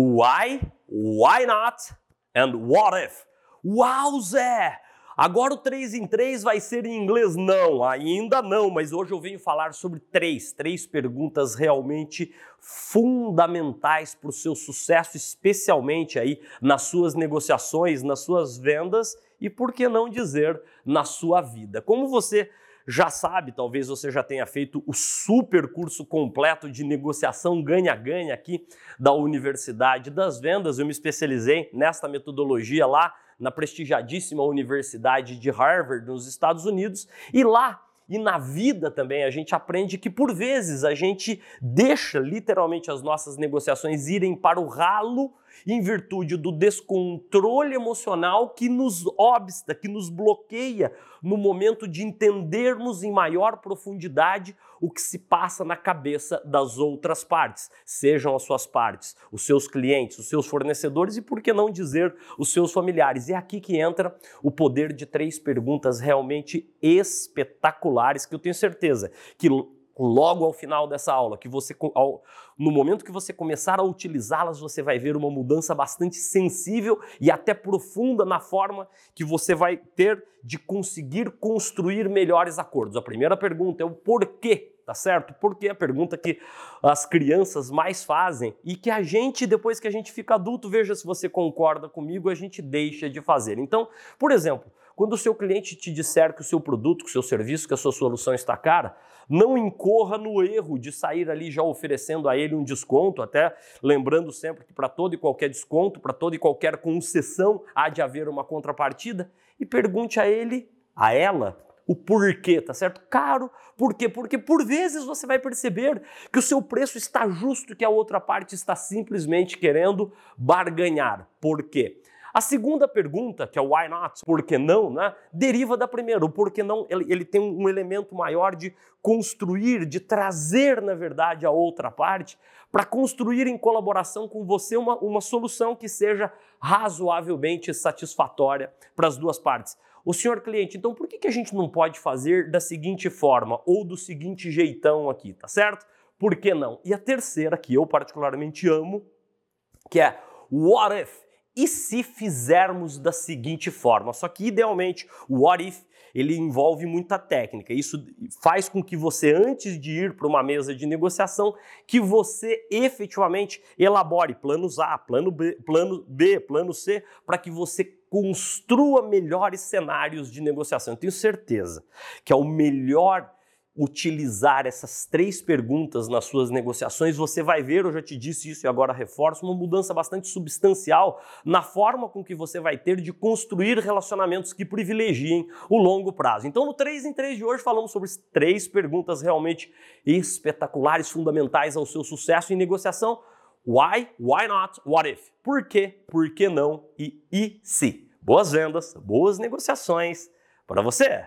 Why, why not and what if? Uau, Zé! Agora o 3 em 3 vai ser em inglês? Não, ainda não, mas hoje eu venho falar sobre três, três perguntas realmente fundamentais para o seu sucesso, especialmente aí nas suas negociações, nas suas vendas e por que não dizer na sua vida. Como você já sabe, talvez você já tenha feito o super curso completo de negociação ganha-ganha aqui da Universidade das Vendas. Eu me especializei nesta metodologia lá na prestigiadíssima Universidade de Harvard, nos Estados Unidos, e lá e na vida também a gente aprende que por vezes a gente deixa literalmente as nossas negociações irem para o ralo em virtude do descontrole emocional que nos obsta, que nos bloqueia no momento de entendermos em maior profundidade o que se passa na cabeça das outras partes, sejam as suas partes, os seus clientes, os seus fornecedores e, por que não dizer, os seus familiares. E é aqui que entra o poder de três perguntas realmente espetaculares que eu tenho certeza que logo ao final dessa aula, que você no momento que você começar a utilizá-las, você vai ver uma mudança bastante sensível e até profunda na forma que você vai ter de conseguir construir melhores acordos. A primeira pergunta é o porquê, tá certo? Porque é a pergunta que as crianças mais fazem e que a gente, depois que a gente fica adulto, veja se você concorda comigo, a gente deixa de fazer. Então, por exemplo, quando o seu cliente te disser que o seu produto, que o seu serviço, que a sua solução está cara, não incorra no erro de sair ali já oferecendo a ele um desconto, até lembrando sempre que para todo e qualquer desconto, para toda e qualquer concessão, há de haver uma contrapartida, e pergunte a ele, a ela, o porquê, tá certo? Caro, por quê? Porque por vezes você vai perceber que o seu preço está justo, que a outra parte está simplesmente querendo barganhar. Por quê? A segunda pergunta, que é o why not, por que não, né, deriva da primeira. O por que não, ele, ele tem um elemento maior de construir, de trazer, na verdade, a outra parte para construir em colaboração com você uma, uma solução que seja razoavelmente satisfatória para as duas partes. O senhor cliente, então por que, que a gente não pode fazer da seguinte forma ou do seguinte jeitão aqui, tá certo? Por que não? E a terceira, que eu particularmente amo, que é what if? E se fizermos da seguinte forma? Só que idealmente o what if ele envolve muita técnica. Isso faz com que você antes de ir para uma mesa de negociação, que você efetivamente elabore planos A, plano B, plano B, plano C, para que você construa melhores cenários de negociação. Eu tenho certeza que é o melhor utilizar essas três perguntas nas suas negociações, você vai ver, eu já te disse isso e agora reforço, uma mudança bastante substancial na forma com que você vai ter de construir relacionamentos que privilegiem o longo prazo. Então, no 3 em 3 de hoje, falamos sobre três perguntas realmente espetaculares, fundamentais ao seu sucesso em negociação. Why, why not, what if? Por quê, por que não e e se? Boas vendas, boas negociações para você!